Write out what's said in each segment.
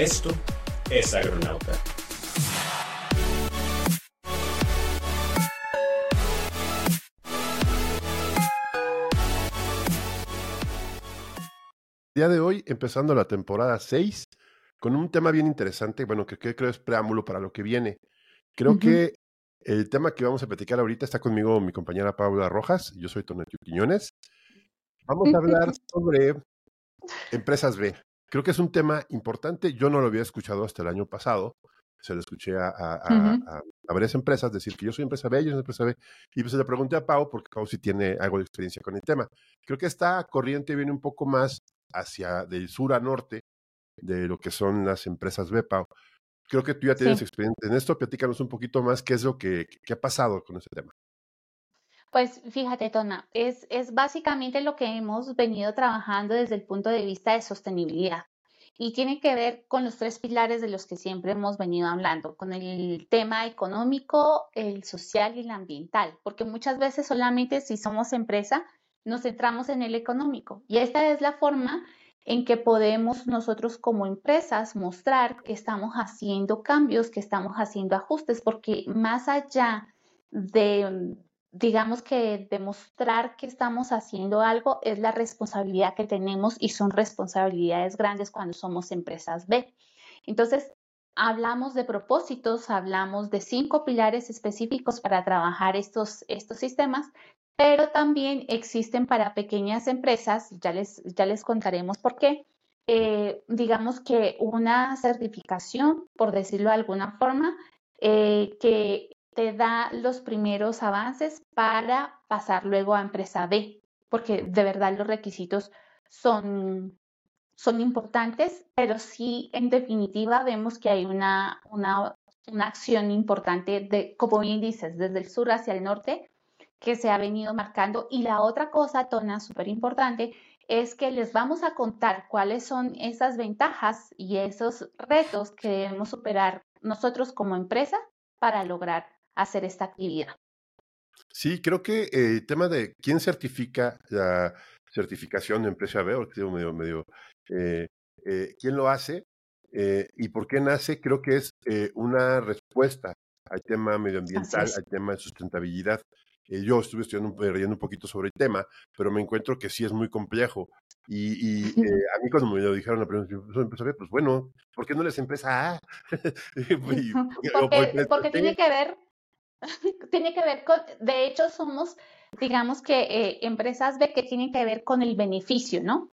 Esto es Agronauta. Día de hoy, empezando la temporada 6, con un tema bien interesante, bueno, que, creo es preámbulo para lo que viene. Creo que el tema que vamos a platicar ahorita está conmigo mi compañera Paula Rojas, yo soy Tonatio Quiñones. Vamos a hablar sobre empresas B. Creo que es un tema importante, yo no lo había escuchado hasta el año pasado, se lo escuché a, varias empresas decir que yo soy empresa B, yo soy empresa B, y pues le pregunté a Pau, porque Pau sí tiene algo de experiencia con el tema. Creo que esta corriente viene un poco más hacia del sur a norte de lo que son las empresas BEPA. Creo que tú ya tienes experiencia en esto. Platícanos un poquito más qué es lo que, ha pasado con ese tema. Pues fíjate, Tona, es, es básicamente lo que hemos venido trabajando desde el punto de vista de sostenibilidad. Y tiene que ver con los tres pilares de los que siempre hemos venido hablando, con el tema económico, el social y el ambiental, porque muchas veces solamente si somos empresa nos centramos en el económico. Y esta es la forma en que podemos nosotros como empresas mostrar que estamos haciendo cambios, que estamos haciendo ajustes, porque más allá de, digamos que demostrar que estamos haciendo algo es la responsabilidad que tenemos y son responsabilidades grandes cuando somos empresas B. Entonces, hablamos de propósitos, hablamos de cinco pilares específicos para trabajar estos, estos sistemas pero también existen para pequeñas empresas, ya les, ya les contaremos por qué, eh, digamos que una certificación, por decirlo de alguna forma, eh, que te da los primeros avances para pasar luego a empresa B, porque de verdad los requisitos son, son importantes, pero sí en definitiva vemos que hay una, una, una acción importante, de, como bien dices, desde el sur hacia el norte, que se ha venido marcando. Y la otra cosa, Tona, súper importante, es que les vamos a contar cuáles son esas ventajas y esos retos que debemos superar nosotros como empresa para lograr hacer esta actividad. Sí, creo que el tema de quién certifica la certificación de empresa B, o medio, medio, eh, eh, quién lo hace eh, y por qué nace, creo que es una respuesta al tema medioambiental, al tema de sustentabilidad. Eh, yo estuve estudiando, leyendo un poquito sobre el tema, pero me encuentro que sí es muy complejo. Y, eh, a mí cuando me lo dijeron la primera vez, pues bueno, ¿por qué no les empieza A? porque, tiene que ver, tiene que ver con, de hecho somos, digamos que eh, empresas B que tienen que ver con el beneficio, ¿no?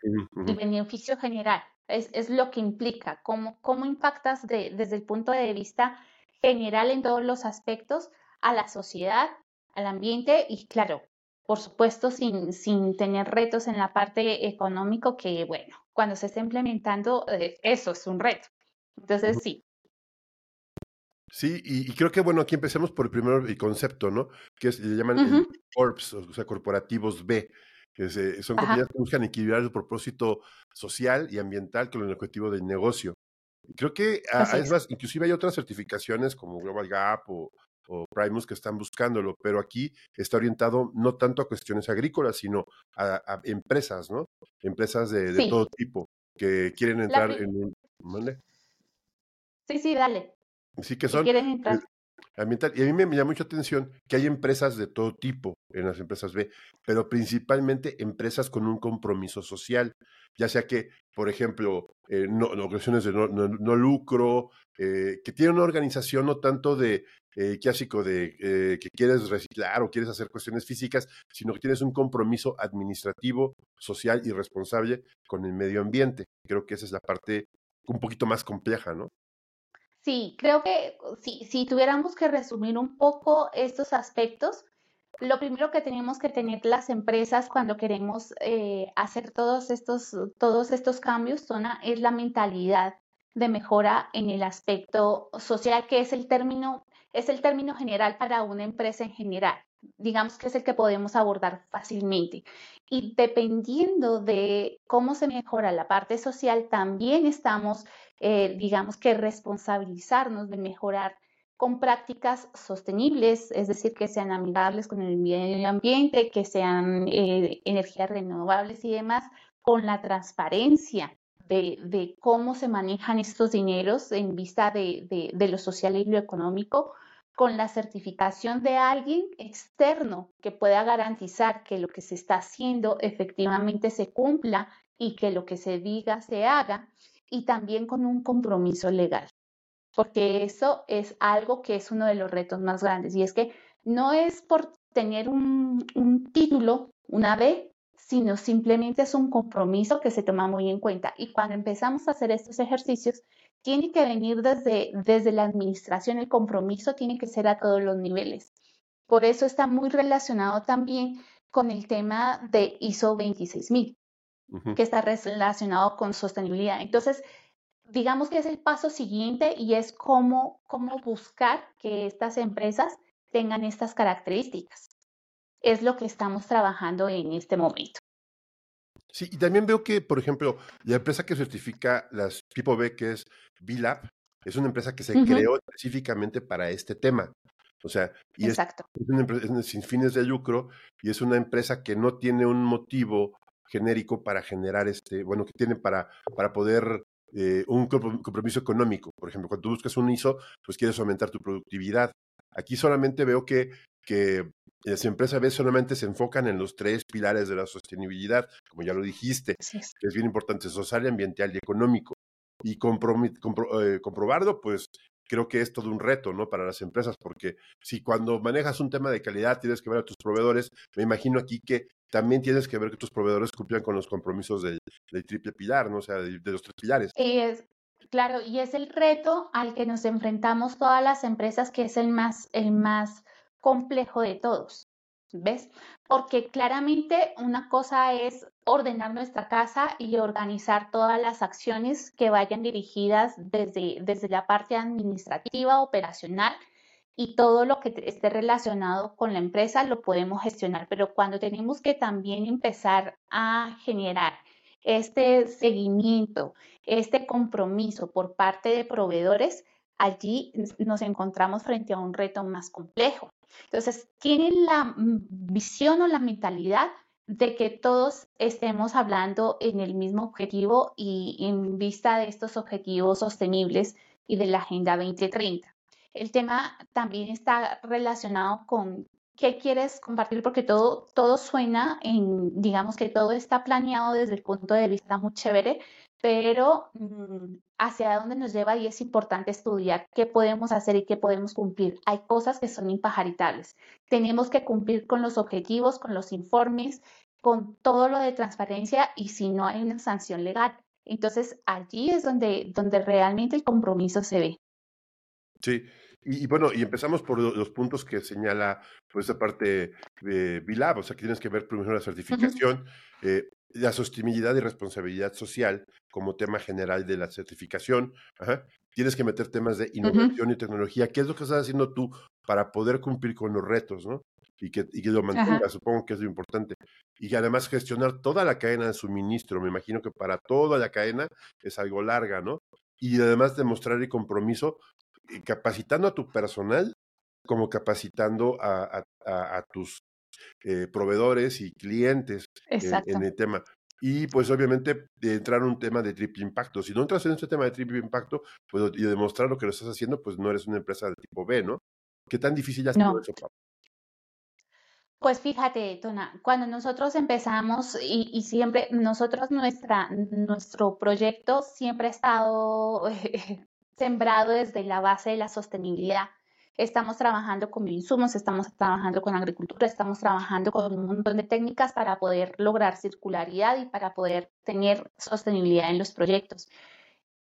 El beneficio general. Es, es, lo que implica, cómo, cómo impactas desde el punto de vista general en todos los aspectos a la sociedad, al ambiente y claro, por supuesto, sin, sin tener retos en la parte económico que, bueno, cuando se está implementando, eh, eso es un reto. Entonces, sí. Sí, y, creo que, bueno, aquí empecemos por el primer concepto, ¿no? Que es, le llaman corps, o sea, corporativos B, que son compañías que buscan equilibrar el propósito social y ambiental con el objetivo del negocio. Creo que, ah, es más, inclusive hay otras certificaciones como Global Gap o, o Primus que están buscándolo, pero aquí está orientado no tanto a cuestiones agrícolas, sino a, empresas, ¿no? Empresas de, todo tipo que quieren entrar en un... Sí, sí, dale. Sí, que son... quieren entrar. Ambiental. Y a mí me, llama mucha atención que hay empresas de todo tipo en las empresas B, pero principalmente empresas con un compromiso social, ya sea que, por ejemplo, eh, no, ocasiones de no, lucro, eh, que tiene una organización no tanto de eh, clásico de eh, que quieres reciclar o quieres hacer cuestiones físicas, sino que tienes un compromiso administrativo, social y responsable con el medio ambiente. Creo que esa es la parte un poquito más compleja, ¿no? Sí, creo que si, si tuviéramos que resumir un poco estos aspectos, lo primero que tenemos que tener las empresas cuando queremos eh, hacer todos estos, todos estos cambios es la mentalidad de mejora en el aspecto social, que es el término es el término general para una empresa en general. Digamos que es el que podemos abordar fácilmente. Y dependiendo de cómo se mejora la parte social, también estamos, eh, digamos que responsabilizarnos de mejorar con prácticas sostenibles, es decir, que sean amigables con el medio ambiente, que sean eh, energías renovables y demás, con la transparencia, de, cómo se manejan estos dineros en vista de, de lo social y lo económico, con la certificación de alguien externo que pueda garantizar que lo que se está haciendo efectivamente se cumpla y que lo que se diga se haga, y también con un compromiso legal, porque eso es algo que es uno de los retos más grandes, y es que no es por tener un, título, una B, sino simplemente es un compromiso que se toma muy en cuenta. Y cuando empezamos a hacer estos ejercicios, tiene que venir desde, desde la administración, el compromiso tiene que ser a todos los niveles. Por eso está muy relacionado también con el tema de ISO 26000, que está relacionado con sostenibilidad. Entonces, digamos que es el paso siguiente y es cómo, cómo buscar que estas empresas tengan estas características. Es lo que estamos trabajando en este momento. Sí, y también veo que, por ejemplo, la empresa que certifica las tipo B, que es B-Lab, es una empresa que se creó específicamente para este tema. O sea, y Es, una empresa sin fines de lucro y es una empresa que no tiene un motivo genérico para generar este, bueno, que tiene para, para poder eh, un compromiso económico. Por ejemplo, cuando tú buscas un ISO, pues quieres aumentar tu productividad. Aquí solamente veo que, que las empresas a veces solamente se enfocan en los tres pilares de la sostenibilidad, como ya lo dijiste, que es bien importante, social, ambiental y económico. Y eh, comprobarlo, pues creo que es todo un reto, ¿no? Para las empresas, porque si cuando manejas un tema de calidad tienes que ver a tus proveedores, me imagino aquí que también tienes que ver que tus proveedores cumplan con los compromisos del, triple pilar, ¿no? O sea, de, los tres pilares. Es, claro, y es el reto al que nos enfrentamos todas las empresas, que es el más, el más complejo de todos. ¿Ves? Porque claramente una cosa es ordenar nuestra casa y organizar todas las acciones que vayan dirigidas desde, desde la parte administrativa, operacional y todo lo que esté relacionado con la empresa lo podemos gestionar. Pero cuando tenemos que también empezar a generar este seguimiento, este compromiso por parte de proveedores, allí nos encontramos frente a un reto más complejo. Entonces, tienen la visión o la mentalidad de que todos estemos hablando en el mismo objetivo y en vista de estos objetivos sostenibles y de la Agenda 2030. El tema también está relacionado con qué quieres compartir porque todo, todo suena en, digamos que todo está planeado desde el punto de vista muy chévere, pero mm, hacia dónde nos lleva y es importante estudiar qué podemos hacer y qué podemos cumplir. Hay cosas que son impajaritables. Tenemos que cumplir con los objetivos, con los informes, con todo lo de transparencia y si no hay una sanción legal. Entonces allí es donde, donde realmente el compromiso se ve. Sí, y, bueno, y empezamos por los puntos que señala pues esa parte de BILAB, o sea que tienes que ver primero la certificación, eh, la sostenibilidad y responsabilidad social como tema general de la certificación. Tienes que meter temas de innovación y tecnología. ¿Qué es lo que estás haciendo tú para poder cumplir con los retos, no? Y que, y que lo mantengas, supongo que es lo importante. Y además gestionar toda la cadena de suministro. Me imagino que para toda la cadena es algo larga, ¿no? Y además demostrar el compromiso eh, capacitando a tu personal como capacitando a, tus eh, proveedores y clientes en el tema. Y pues obviamente de entrar en un tema de triple impacto. Si no entras en este tema de triple impacto pues, y demostrar lo que lo estás haciendo, pues no eres una empresa de tipo B, ¿no? ¿Qué tan difícil ha sido eso, Pues fíjate, Tona, cuando nosotros empezamos y, y, siempre, nosotros, nuestra, nuestro proyecto siempre ha estado sembrado desde la base de la sostenibilidad. Estamos trabajando con insumos, estamos trabajando con agricultura, estamos trabajando con un montón de técnicas para poder lograr circularidad y para poder tener sostenibilidad en los proyectos.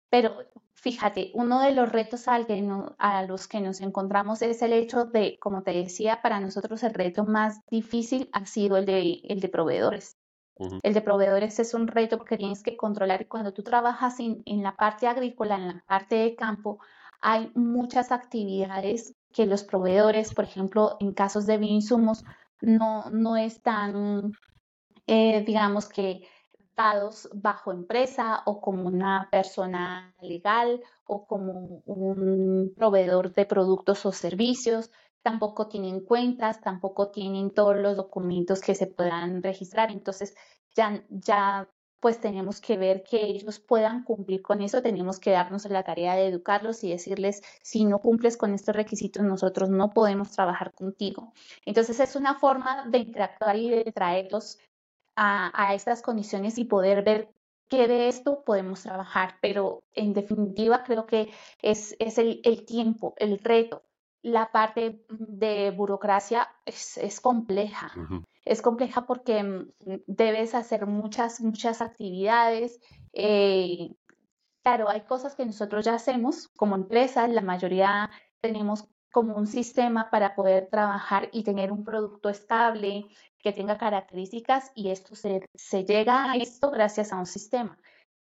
Pero fíjate, uno de los retos al que a los que nos encontramos es el hecho de, como te decía, para nosotros el reto más difícil ha sido el de, el de proveedores. El de proveedores es un reto porque tienes que controlar y cuando tú trabajas en, en, la parte agrícola, en la parte de campo, hay muchas actividades que los proveedores, por ejemplo, en casos de bioinsumos, no, no están, eh, digamos que, dados bajo empresa o como una persona legal o como un proveedor de productos o servicios, tampoco tienen cuentas, tampoco tienen todos los documentos que se puedan registrar. Entonces, ya, ya pues tenemos que ver que ellos puedan cumplir con eso, tenemos que darnos la tarea de educarlos y decirles, si no cumples con estos requisitos, nosotros no podemos trabajar contigo. Entonces es una forma de interactuar y de traerlos a, estas condiciones y poder ver qué de esto podemos trabajar, pero en definitiva creo que es, es el, el tiempo, el reto, la parte de burocracia es, es compleja. Es compleja porque mm, debes hacer muchas, muchas actividades. Eh, claro, hay cosas que nosotros ya hacemos como empresa, la mayoría tenemos como un sistema para poder trabajar y tener un producto estable que tenga características y esto se, se llega a esto gracias a un sistema.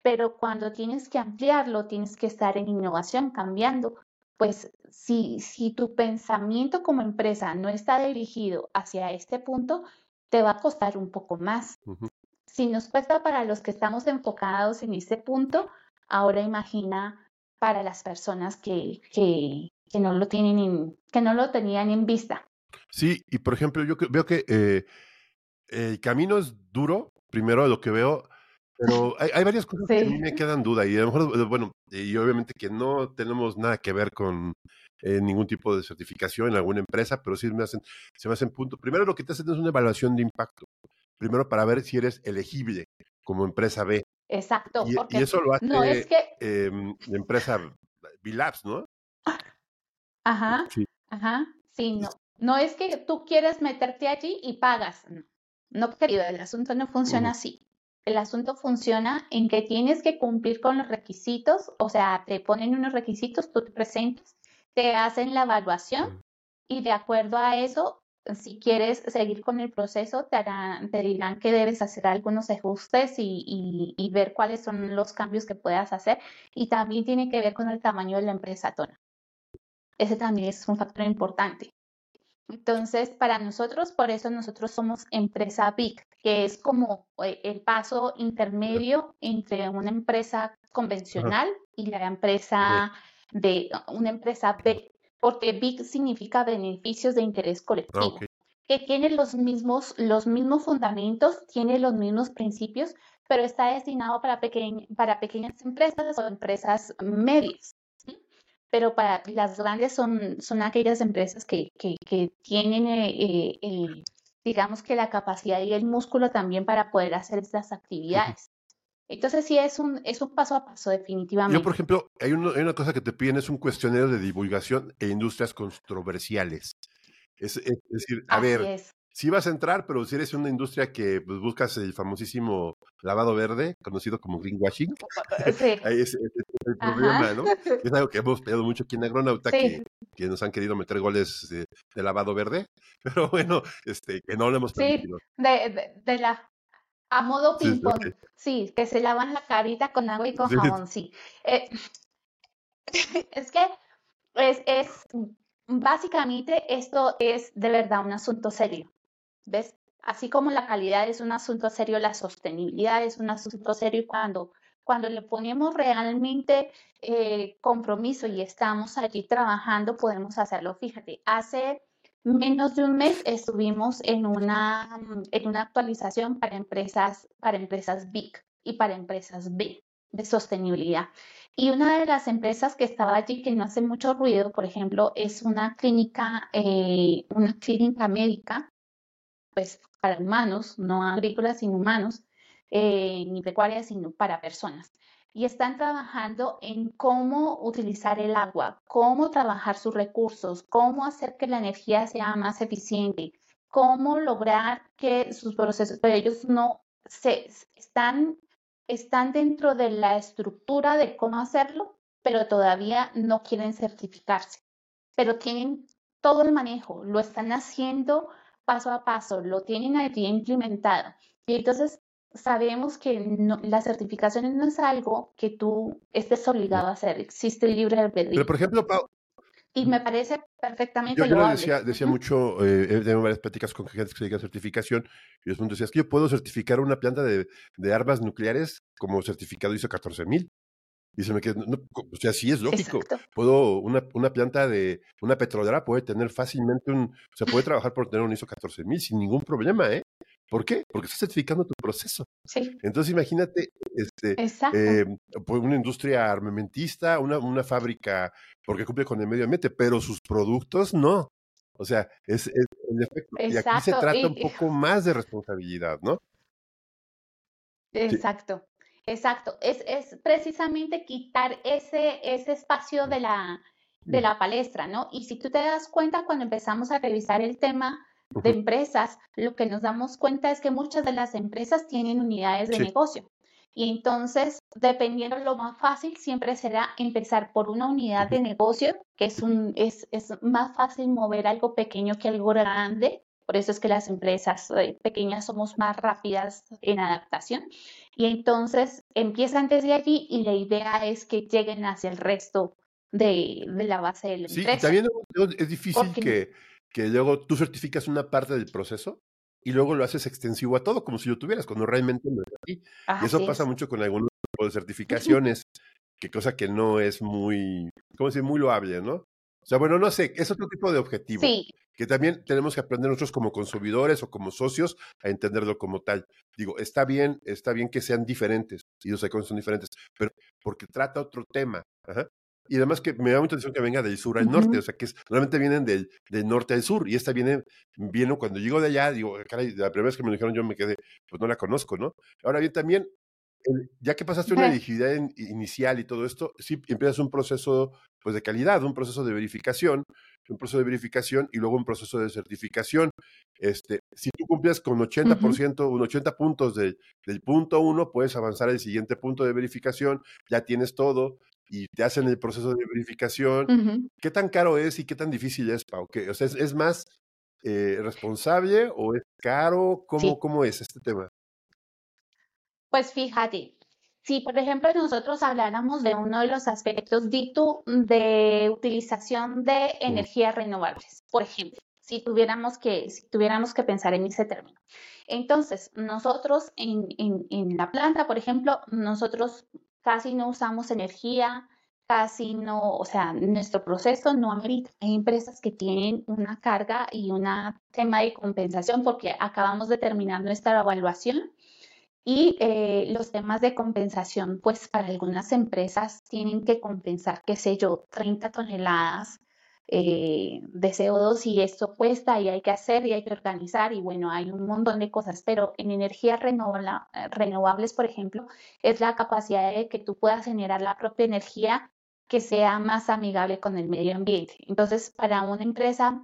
Pero cuando tienes que ampliarlo, tienes que estar en innovación, cambiando, pues si, si tu pensamiento como empresa no está dirigido hacia este punto, te va a costar un poco más. Si nos cuesta para los que estamos enfocados en este punto, ahora imagina para las personas que, que, que no lo tienen que no lo tenían en vista. Sí, y por ejemplo, yo veo que eh, el camino es duro, primero lo que veo, pero hay, varias cosas que a mí me quedan duda y a lo mejor, bueno, y obviamente que no tenemos nada que ver con eh, ningún tipo de certificación en alguna empresa, pero sí me hacen, se me hacen punto. Primero lo que te hacen es una evaluación de impacto. Primero para ver si eres elegible como empresa B. Exacto. Y, y eso lo hace no es que... eh, la empresa Bilabs, ¿no? Ajá. Sí. Ajá. Sí, no. No es que tú quieres meterte allí y pagas. No, no querido, el asunto no funciona así. El asunto funciona en que tienes que cumplir con los requisitos, o sea, te ponen unos requisitos, tú te presentas, te hacen la evaluación y de acuerdo a eso, si quieres seguir con el proceso, te, harán, te dirán que debes hacer algunos ajustes y, y, ver cuáles son los cambios que puedas hacer. Y también tiene que ver con el tamaño de la empresa Tona. Ese también es un factor importante. Entonces, para nosotros, por eso nosotros somos empresa BIC, que es como eh, el paso intermedio entre una empresa convencional y la empresa de una empresa B, porque BIC significa beneficios de interés colectivo, que tiene los mismos, los mismos fundamentos, tiene los mismos principios, pero está destinado para, para pequeñas empresas o empresas medias pero para las grandes son, son aquellas empresas que, que, que tienen, eh, eh, digamos que la capacidad y el músculo también para poder hacer estas actividades. Entonces sí es un, es un paso a paso definitivamente. Yo, por ejemplo, hay, hay una cosa que te piden, es un cuestionario de divulgación e industrias controversiales. Es, es, decir, a ver, si vas a entrar, pero si eres una industria que pues, buscas el famosísimo lavado verde, conocido como greenwashing, sí. ahí es, el problema, ¿no? Es algo que hemos pedido mucho aquí en Agronauta, que, que, nos han querido meter goles de, lavado verde, pero bueno, este, que no lo hemos permitido. Sí, de, de, la a modo ping-pong, sí, que se lavan la carita con agua y con jabón, sí. Eh, es que es, es, básicamente esto es de verdad un asunto serio. ¿Ves? Así como la calidad es un asunto serio, la sostenibilidad es un asunto serio cuando, cuando le ponemos realmente eh, compromiso y estamos allí trabajando, podemos hacerlo. Fíjate, hace menos de un mes estuvimos en una, en una actualización para empresas, para empresas big y para empresas B de sostenibilidad. Y una de las empresas que estaba allí, que no hace mucho ruido, por ejemplo, es una clínica, eh, una clínica médica pues para humanos, no agrícolas, sino humanos, eh, ni pecuarias, sino para personas. Y están trabajando en cómo utilizar el agua, cómo trabajar sus recursos, cómo hacer que la energía sea más eficiente, cómo lograr que sus procesos, pero ellos no se están, están dentro de la estructura de cómo hacerlo, pero todavía no quieren certificarse. Pero tienen todo el manejo, lo están haciendo paso a paso, lo tienen allí implementado. Y entonces sabemos que la certificación no es algo que tú estés obligado a hacer, existe el libre albedrío. Pero por ejemplo, y me parece perfectamente Yo, yo decía, decía mucho, eh, he tenido varias pláticas con gente que se dedica a certificación, y yo decía, es que yo puedo certificar una planta de, de armas nucleares como certificado ISO 14000. Y se me quedó, o sea, sí es lógico. Puedo, una, una, planta de, una petrolera puede tener fácilmente un, o sea, puede trabajar por tener un ISO 14000 sin ningún problema, ¿eh? ¿Por qué? Porque estás certificando tu proceso. Sí. Entonces imagínate este, eh, pues una industria armamentista, una, una fábrica, porque cumple con el medio ambiente, pero sus productos no. O sea, es, es en efecto. Y aquí se trata y- un poco más de responsabilidad, ¿no? Exacto, exacto. Es, es precisamente quitar ese, ese espacio de la, de la palestra, ¿no? Y si tú te das cuenta, cuando empezamos a revisar el tema de empresas, lo que nos damos cuenta es que muchas de las empresas tienen unidades de Sí. negocio. Y entonces, dependiendo lo más fácil, siempre será empezar por una unidad de negocio, que es un, es, es más fácil mover algo pequeño que algo grande. Por eso es que las empresas eh, pequeñas somos más rápidas en adaptación. Y entonces empiezan desde allí y la idea es que lleguen hacia el resto de, de la base de la Sí, también es difícil Porque- que, que luego tú certificas una parte del proceso y luego lo haces extensivo a todo, como si lo tuvieras, cuando realmente no es así. Y eso pasa es. mucho con algunos tipos de certificaciones, que cosa que no es muy, ¿cómo decir? Muy loable, ¿no? O sea, bueno, no sé, es otro tipo de objetivo, Sí, que también tenemos que aprender nosotros como consumidores o como socios a entenderlo como tal. Digo, está bien, está bien que sean diferentes, y los iconos son diferentes, pero porque trata otro tema. Ajá. Y además que me da mucha atención que venga del sur al norte, o sea, que es, realmente vienen del, del norte al sur, y esta viene, viene cuando llego de allá, digo, caray, la primera vez que me lo dijeron yo me quedé, pues no la conozco, ¿no? Ahora bien, también, ya que pasaste una elegibilidad in- inicial y todo esto, sí empiezas un proceso pues de calidad, un proceso de verificación, un proceso de verificación y luego un proceso de certificación. Este, si tú cumples con 80%, un 80 puntos del, del punto uno, puedes avanzar al siguiente punto de verificación, ya tienes todo y te hacen el proceso de verificación. ¿Qué tan caro es y qué tan difícil es, Pau? ¿Qué- o sea, ¿es, es más eh, responsable o es caro? ¿Cómo, Sí. ¿Cómo es este tema? Pues fíjate, si por ejemplo nosotros habláramos de uno de los aspectos de utilización de energías renovables, por ejemplo, si tuviéramos que, si tuviéramos que pensar en ese término. Entonces, nosotros en, en, en la planta, por ejemplo, nosotros casi no usamos energía, casi no, o sea, nuestro proceso no amerita. Hay empresas que tienen una carga y un tema de compensación porque acabamos de terminar nuestra evaluación y eh, los temas de compensación, pues para algunas empresas tienen que compensar, qué sé yo, 30 toneladas eh, de CO2 y esto cuesta y hay que hacer y hay que organizar y bueno, hay un montón de cosas, pero en energías renovables, por ejemplo, es la capacidad de que tú puedas generar la propia energía que sea más amigable con el medio ambiente. Entonces, para una empresa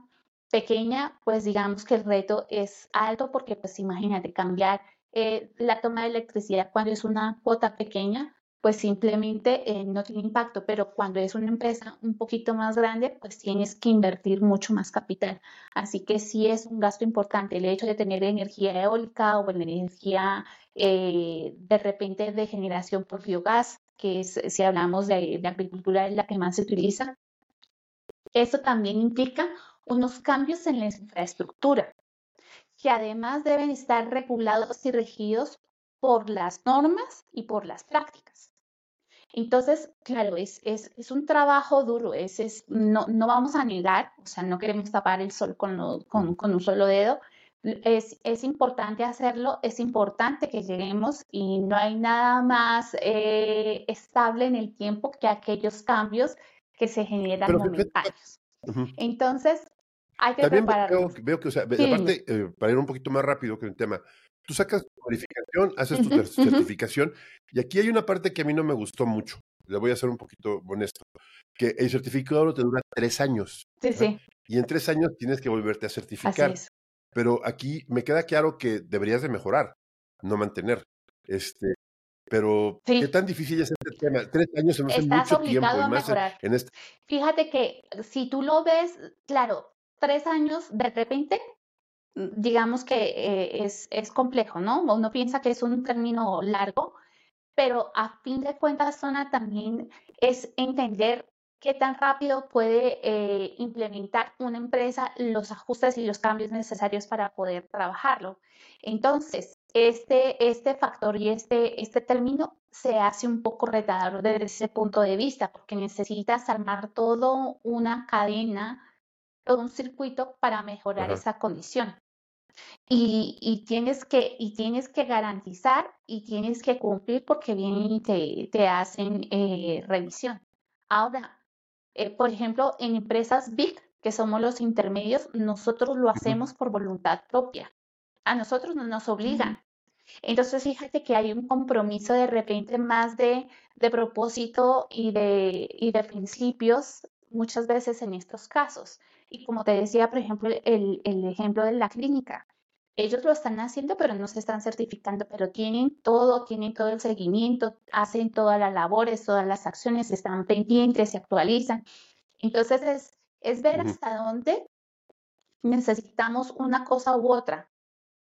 pequeña, pues digamos que el reto es alto porque pues imagínate cambiar eh, la toma de electricidad cuando es una cuota pequeña, pues simplemente eh, no tiene impacto, pero cuando es una empresa un poquito más grande, pues tienes que invertir mucho más capital. Así que sí es un gasto importante el hecho de tener energía eólica o energía eh, de repente de generación por biogás, que es, si hablamos de, de agricultura, es la que más se utiliza. Eso también implica unos cambios en la infraestructura que además deben estar regulados y regidos por las normas y por las prácticas. Entonces, claro, es, es, es un trabajo duro, es, es, no, no vamos a negar, o sea, no queremos tapar el sol con, lo, con, con un solo dedo, es, es, importante hacerlo, es importante que lleguemos y no hay nada más eh, estable en el tiempo que aquellos cambios que se generan momentáneos. Uh -huh. Entonces, hay que También prepararnos. veo, veo, que, o sea, Sí, aparte, eh, para ir un poquito más rápido con el tema, tú sacas tu verificación, haces tu certificación, y aquí hay una parte que a mí no me gustó mucho, le voy a ser un poquito honesto, que el certificado te dura tres años, Sí, sí, y en tres años tienes que volverte a así certificar. es. Pero aquí me queda claro que deberías de mejorar, no mantener. Este, pero Sí. qué tan difícil es este tema. Tres años se me hace Estás mucho tiempo obligado a mejorar. en este. Fíjate que si tú lo ves, claro, tres años de repente, mm, digamos que eh, es, es complejo, ¿no? Uno piensa que es un término largo, pero a fin de cuentas, Zona, también es entender qué tan rápido puede eh, implementar una empresa los ajustes y los cambios necesarios para poder trabajarlo. Entonces, este, este factor y este, este término se hace un poco retador desde ese punto de vista, porque necesitas armar todo una cadena, todo un circuito para mejorar Ajá. esa condición. y, tienes que, y tienes que garantizar y tienes que cumplir porque vienen y te, te hacen eh, revisión. Ahora, eh, por ejemplo, en empresas big, que somos los intermedios, nosotros lo hacemos por voluntad propia. A nosotros no nos obligan. Entonces, fíjate que hay un compromiso de repente más de, de propósito y de, y de principios muchas veces en estos casos. Y como te decía, por ejemplo, el, el ejemplo de la clínica ellos lo están haciendo, pero no se están certificando, pero tienen todo, tienen todo el seguimiento, hacen todas las labores, todas las acciones, están pendientes, se actualizan. Entonces es, es ver hasta dónde necesitamos una cosa u otra,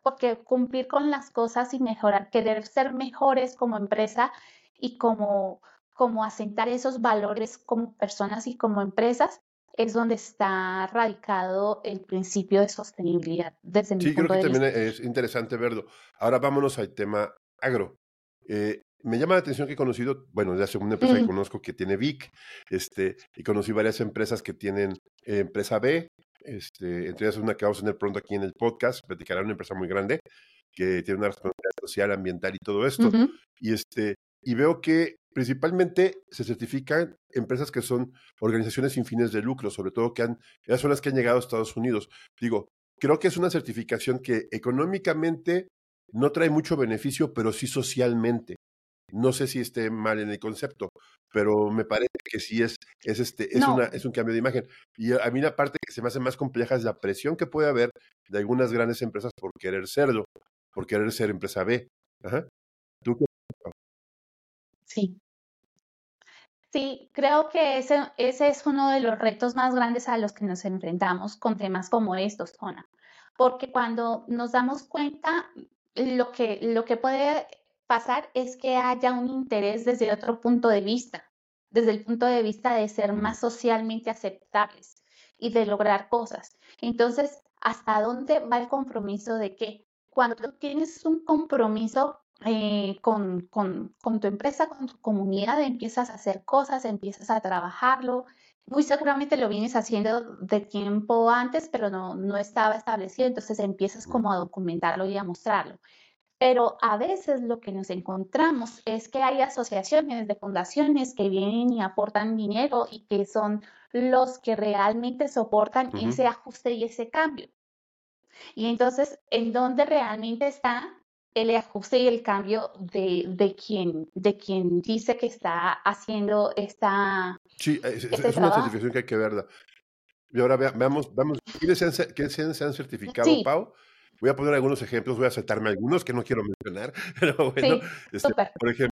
porque cumplir con las cosas y mejorar, querer ser mejores como empresa y como, como asentar esos valores como personas y como empresas, es donde está radicado el principio de sostenibilidad desde sí, creo que también es interesante verlo. Ahora vámonos al tema agro. Eh, me llama la atención que he conocido, bueno, la segunda empresa que conozco que tiene VIC, este, y conocí varias empresas que tienen eh, empresa B, este, entre ellas una que vamos a tener pronto aquí en el podcast, platicará una empresa muy grande que tiene una responsabilidad social, ambiental y todo esto. Y este, y veo que principalmente se certifican empresas que son organizaciones sin fines de lucro, sobre todo que han, esas son las que han llegado a Estados Unidos. Digo, creo que es una certificación que económicamente no trae mucho beneficio, pero sí socialmente. No sé si esté mal en el concepto, pero me parece que sí es, es, este, es, una, es un cambio de imagen. Y a mí la parte que se me hace más compleja es la presión que puede haber de algunas grandes empresas por querer serlo, por querer ser empresa B. Ajá. ¿Tú Sí. Sí, creo que ese, ese es uno de los retos más grandes a los que nos enfrentamos con temas como estos, Tona. Porque cuando nos damos cuenta, lo que, lo que puede pasar es que haya un interés desde otro punto de vista, desde el punto de vista de ser más socialmente aceptables y de lograr cosas. Entonces, ¿hasta dónde va el compromiso de que cuando tienes un compromiso eh, con, con, con, tu empresa, con tu comunidad, empiezas a hacer cosas, empiezas a trabajarlo. Muy seguramente lo vienes haciendo de tiempo antes, pero no, no estaba establecido, entonces empiezas como a documentarlo y a mostrarlo. Pero a veces lo que nos encontramos es que hay asociaciones de fundaciones que vienen y aportan dinero y que son los que realmente soportan ese ajuste y ese cambio. Y entonces, ¿en dónde realmente está el ajuste y el cambio de, de, quien, de quien dice que está haciendo esta. Sí, es, este una certificación que hay que verla. Y ahora veamos, veamos ¿quiénes se han, ¿quiénes se han certificado, Pau? Voy a poner algunos ejemplos, voy a saltarme algunos que no quiero mencionar, pero bueno, este, por ejemplo,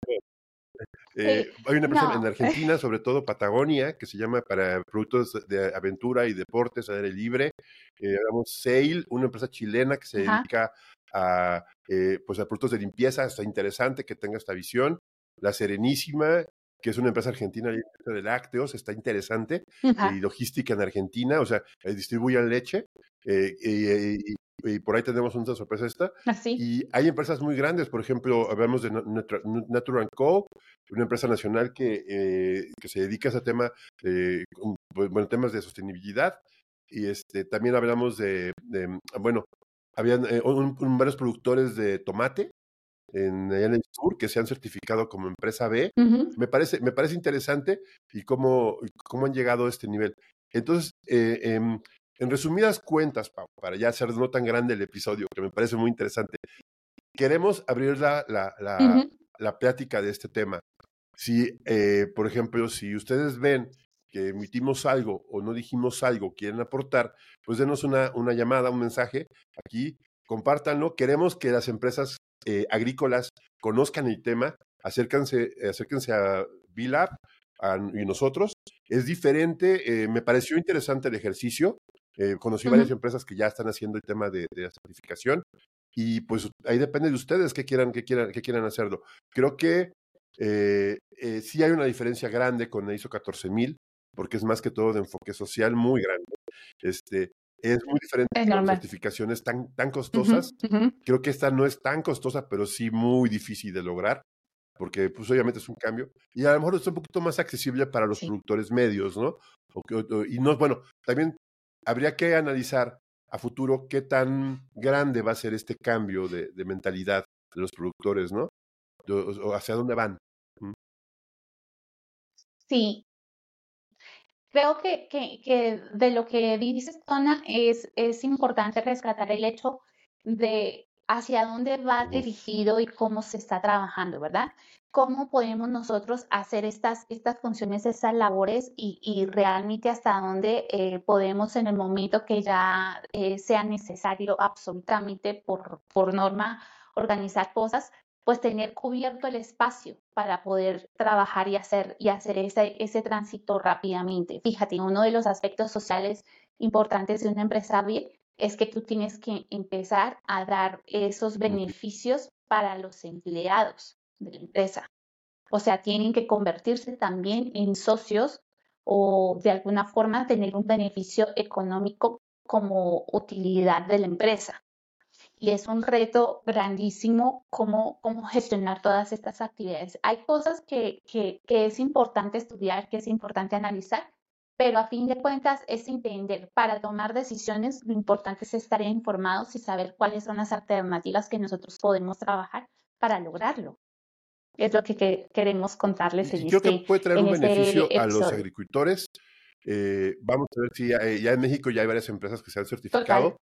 eh, hay una empresa en Argentina, sobre todo Patagonia, que se llama para productos de aventura y deportes, aire libre. Eh, Sail, una empresa chilena que se dedica a, eh, pues a productos de limpieza, está interesante que tenga esta visión. La Serenísima, que es una empresa argentina de lácteos, está interesante. Y logística en Argentina, o sea, distribuyen leche. Eh, y, por ahí tenemos una sorpresa esta. ¿Ah, y hay empresas muy grandes, por ejemplo, hablamos de Natural Co., una empresa nacional que, eh, que se dedica a ese tema, bueno, temas de sostenibilidad. Y este, también hablamos de, de bueno, habían eh, varios productores de tomate en, en el sur que se han certificado como empresa B. me, parece, me parece interesante y cómo, cómo han llegado a este nivel. Entonces, eh, em, en resumidas cuentas, para ya hacer no tan grande el episodio, que me parece muy interesante, queremos abrir la, la, la, la plática de este tema. Si, eh, por ejemplo, si ustedes ven que emitimos algo o no dijimos algo, quieren aportar, pues denos una, una llamada, un mensaje aquí, compártanlo. Queremos que las empresas agrícolas conozcan el tema, acérquense, acérquense a Bilab y nosotros. Es diferente, eh, me pareció interesante el ejercicio. Eh, conocí varias empresas que ya están haciendo el tema de, la certificación y pues ahí depende de ustedes que quieran, que quieran, que quieran hacerlo. Creo que eh, sí hay una diferencia grande con el ISO 14000 porque es más que todo de enfoque social muy grande. Este, es muy diferente las certificaciones tan, tan costosas. Creo que esta no es tan costosa, pero sí muy difícil de lograr, porque pues obviamente es un cambio. Y a lo mejor es un poquito más accesible para los productores medios, ¿no? y no, bueno, también habría que analizar a futuro qué tan grande va a ser este cambio de, mentalidad de los productores, ¿no? O, hacia dónde van. Sí. Creo que, que, de lo que dices, Tona, es, es importante rescatar el hecho de hacia dónde va dirigido y cómo se está trabajando, ¿verdad? cómo podemos nosotros hacer estas, estas funciones, estas labores y, realmente hasta dónde eh, podemos en el momento que ya eh, sea necesario absolutamente por, por norma organizar cosas, pues tener cubierto el espacio para poder trabajar y hacer, y hacer ese, ese tránsito rápidamente. Fíjate, uno de los aspectos sociales importantes de una empresa bien es que tú tienes que empezar a dar esos beneficios para los empleados de la empresa. O sea, tienen que convertirse también en socios o de alguna forma tener un beneficio económico como utilidad de la empresa. Y es un reto grandísimo cómo, cómo gestionar todas estas actividades. Hay cosas que, que, que es importante estudiar, que es importante analizar, pero a fin de cuentas es entender, para tomar decisiones, lo importante es estar informados y saber cuáles son las alternativas que nosotros podemos trabajar para lograrlo es lo que, queremos contarles en Creo que este, puede traer un este beneficio a los agricultores. Eh, vamos a ver si eh, ya, en México ya hay varias empresas que se han certificado.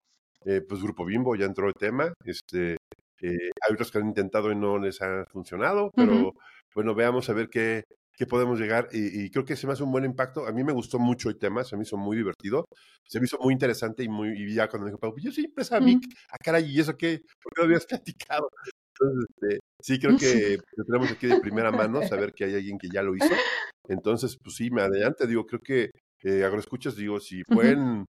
Eh, pues Grupo Bimbo ya entró el tema. Este, hay otros que han intentado y no les ha funcionado, pero bueno, veamos a ver qué, qué podemos llegar. Y, creo que se me hace un buen impacto. A mí me gustó mucho el tema, se me hizo muy divertido, se me hizo muy interesante y muy y ya cuando me dijo, pues yo soy empresa Vic, a cara ¿y eso qué? ¿Por qué lo habías platicado? Entonces, este, sí, creo que tenemos aquí de primera mano saber que hay alguien que ya lo hizo. Entonces, pues sí, me adelante, digo, creo que eh, agroescuchas, digo, si pueden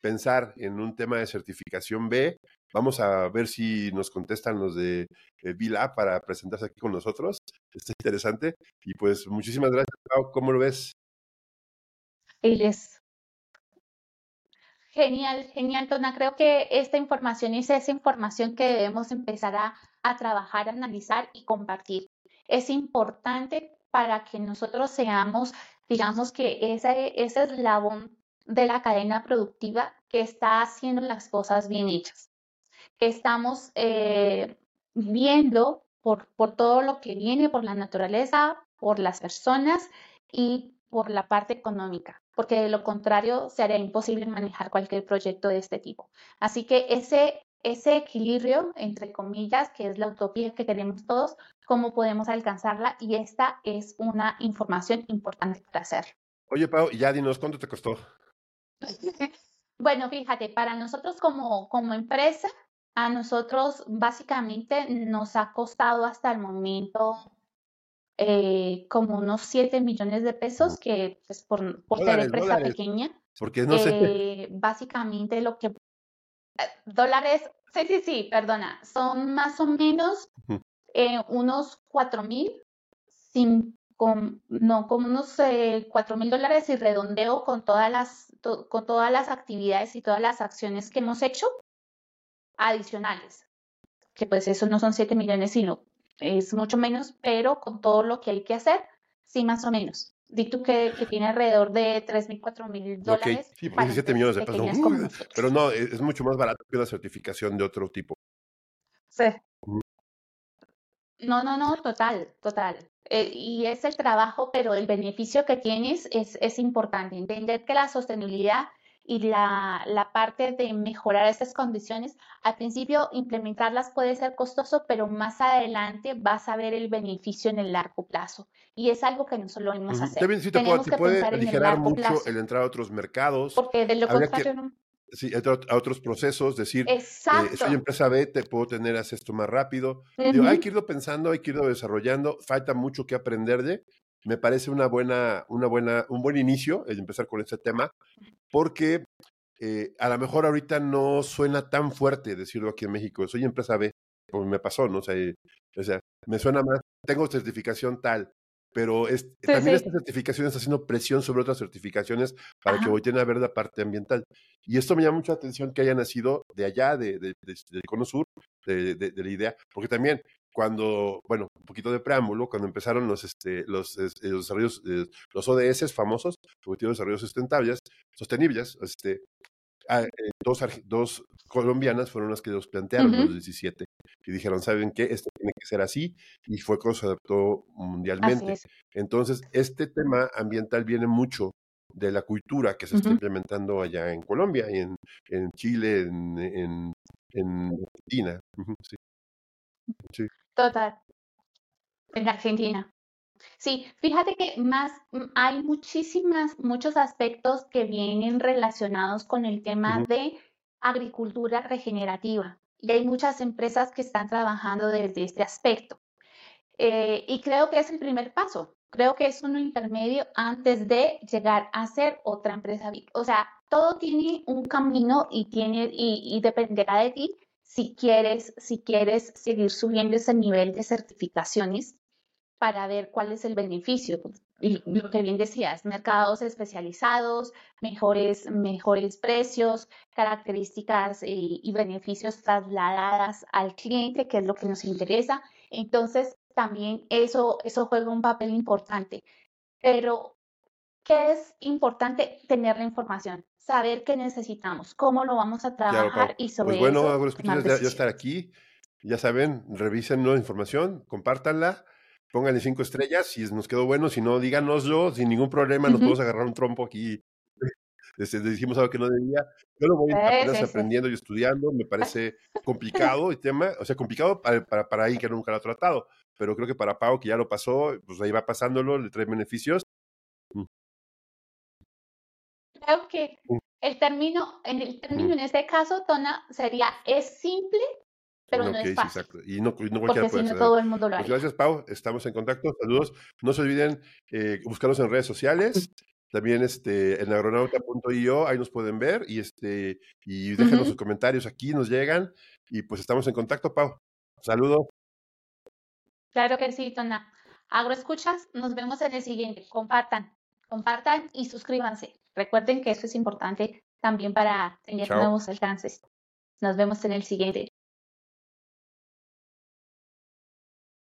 pensar en un tema de certificación B, vamos a ver si nos contestan los de eh, Vila para presentarse aquí con nosotros. Está interesante. Y pues muchísimas gracias, Pau. ¿Cómo lo ves? es Genial, genial, Tona. Creo que esta información es esa información que debemos empezar a, trabajar, analizar y compartir. Es importante para que nosotros seamos, digamos que ese, ese eslabón de la cadena productiva que está haciendo las cosas bien hechas, que estamos eh, viendo por, por todo lo que viene, por la naturaleza, por las personas y por la parte económica porque de lo contrario se haría imposible manejar cualquier proyecto de este tipo. Así que ese, ese equilibrio, entre comillas, que es la utopía que queremos todos, cómo podemos alcanzarla y esta es una información importante para hacer. Oye, Pau, ya dinos, ¿cuánto te costó? Bueno, fíjate, para nosotros como, como empresa, a nosotros básicamente nos ha costado hasta el momento eh, como unos 7 millones de pesos, que pues por, por ser empresa pequeña. Porque no sé. Eh, básicamente lo que... Eh, dólares, sí, sí, sí, perdona, son más o menos unos 4 mil, con, no, como unos 4 mil dólares y redondeo con todas, las, con todas las actividades y todas las acciones que hemos hecho adicionales. Que pues eso no son 7 millones, sino es mucho menos, pero con todo lo que hay que hacer, sí, más o menos. Di tú que, tiene alrededor de 3 mil, 4 mil dólares. Sí, porque 17 millones de pesos. pero no, es, mucho más barato que una certificación de otro tipo. Sí. No, no, no, total, total. Eh, y es el trabajo, pero el beneficio que tienes es, es importante. Entender que la sostenibilidad y la, la, parte de mejorar estas condiciones, al principio implementarlas puede ser costoso, pero más adelante vas a ver el beneficio en el largo plazo. Y es algo que no solo hemos hacer. También sí te, puede, aligerar mucho el entrar a otros mercados. Porque de lo contrario Sí, a otros procesos, decir, eh, soy empresa B, te puedo tener esto más rápido. hay que irlo pensando, hay que irlo desarrollando, falta mucho que aprender de, me parece una buena, una buena, un buen inicio el empezar con este tema, porque eh, a lo mejor ahorita no suena tan fuerte decirlo aquí en México, soy empresa B, como me pasó, ¿no? O sea, o sea me suena más, tengo certificación tal, pero es, también esta certificación está haciendo presión sobre otras certificaciones para que volteen a ver la parte ambiental. Y esto me llama mucha atención que haya nacido de allá, de, de, del Cono Sur, de, de, la idea, porque también cuando, bueno, un poquito de preámbulo, cuando empezaron los, este, los, los desarrollos, eh, los ODS famosos, Objetivos de Desarrollo Sustentables, Sostenibles, este, ah, eh, dos, dos colombianas fueron las que los plantearon, los 17, y dijeron, ¿saben qué? Esto tiene que ser así, y fue cuando se adaptó mundialmente. Entonces, este tema ambiental viene mucho de la cultura que se está implementando allá en Colombia, y en, en Chile, en, en, en Argentina. sí. sí. Total. En Argentina. Sí, fíjate que más mm, hay muchísimas, muchos aspectos que vienen relacionados con el tema de agricultura regenerativa y hay muchas empresas que están trabajando desde este aspecto. Eh, y creo que es el primer paso. Creo que es un intermedio antes de llegar a ser otra empresa. O sea, todo tiene un camino y tiene y, y dependerá de ti si quieres, si quieres seguir subiendo ese nivel de certificaciones para ver cuál es el beneficio. Y lo que bien decías, mercados especializados, mejores, mejores precios, características y, y beneficios trasladadas al cliente, que es lo que nos interesa. Entonces, también eso, eso juega un papel importante. Pero, ¿qué es importante? Tener la información, saber qué necesitamos, cómo lo vamos a trabajar y sobre pues bueno, eso. Bueno, ya, ya estar aquí. Ya saben, revisen la información, compártanla pónganle cinco estrellas, si nos quedó bueno, si no, díganoslo, sin ningún problema, nos podemos agarrar un trompo aquí. Este, dijimos algo que no debía. Yo lo voy a estar aprendiendo y estudiando, me parece complicado el tema, o sea, complicado para, para, para ahí que nunca lo ha tratado, pero creo que para Pau, que ya lo pasó, pues ahí va pasándolo, le trae beneficios. Mm. Creo que el término, en el término, mm. en este caso, Tona, sería, es simple, pero no es fácil. Exacto. Y no, no Porque si no todo el mundo lo pues gracias, Pau. Estamos en contacto. Saludos. No se olviden eh, buscarnos en redes sociales. También este, en agronauta.io, ahí nos pueden ver y, este, y déjenos sus comentarios aquí, nos llegan y pues estamos en contacto, Pau. Saludos. Claro que sí, Tona. Agroescuchas, nos vemos en el siguiente. Compartan, compartan y suscríbanse. Recuerden que eso es importante también para tener nuevos alcances. Nos vemos en el siguiente.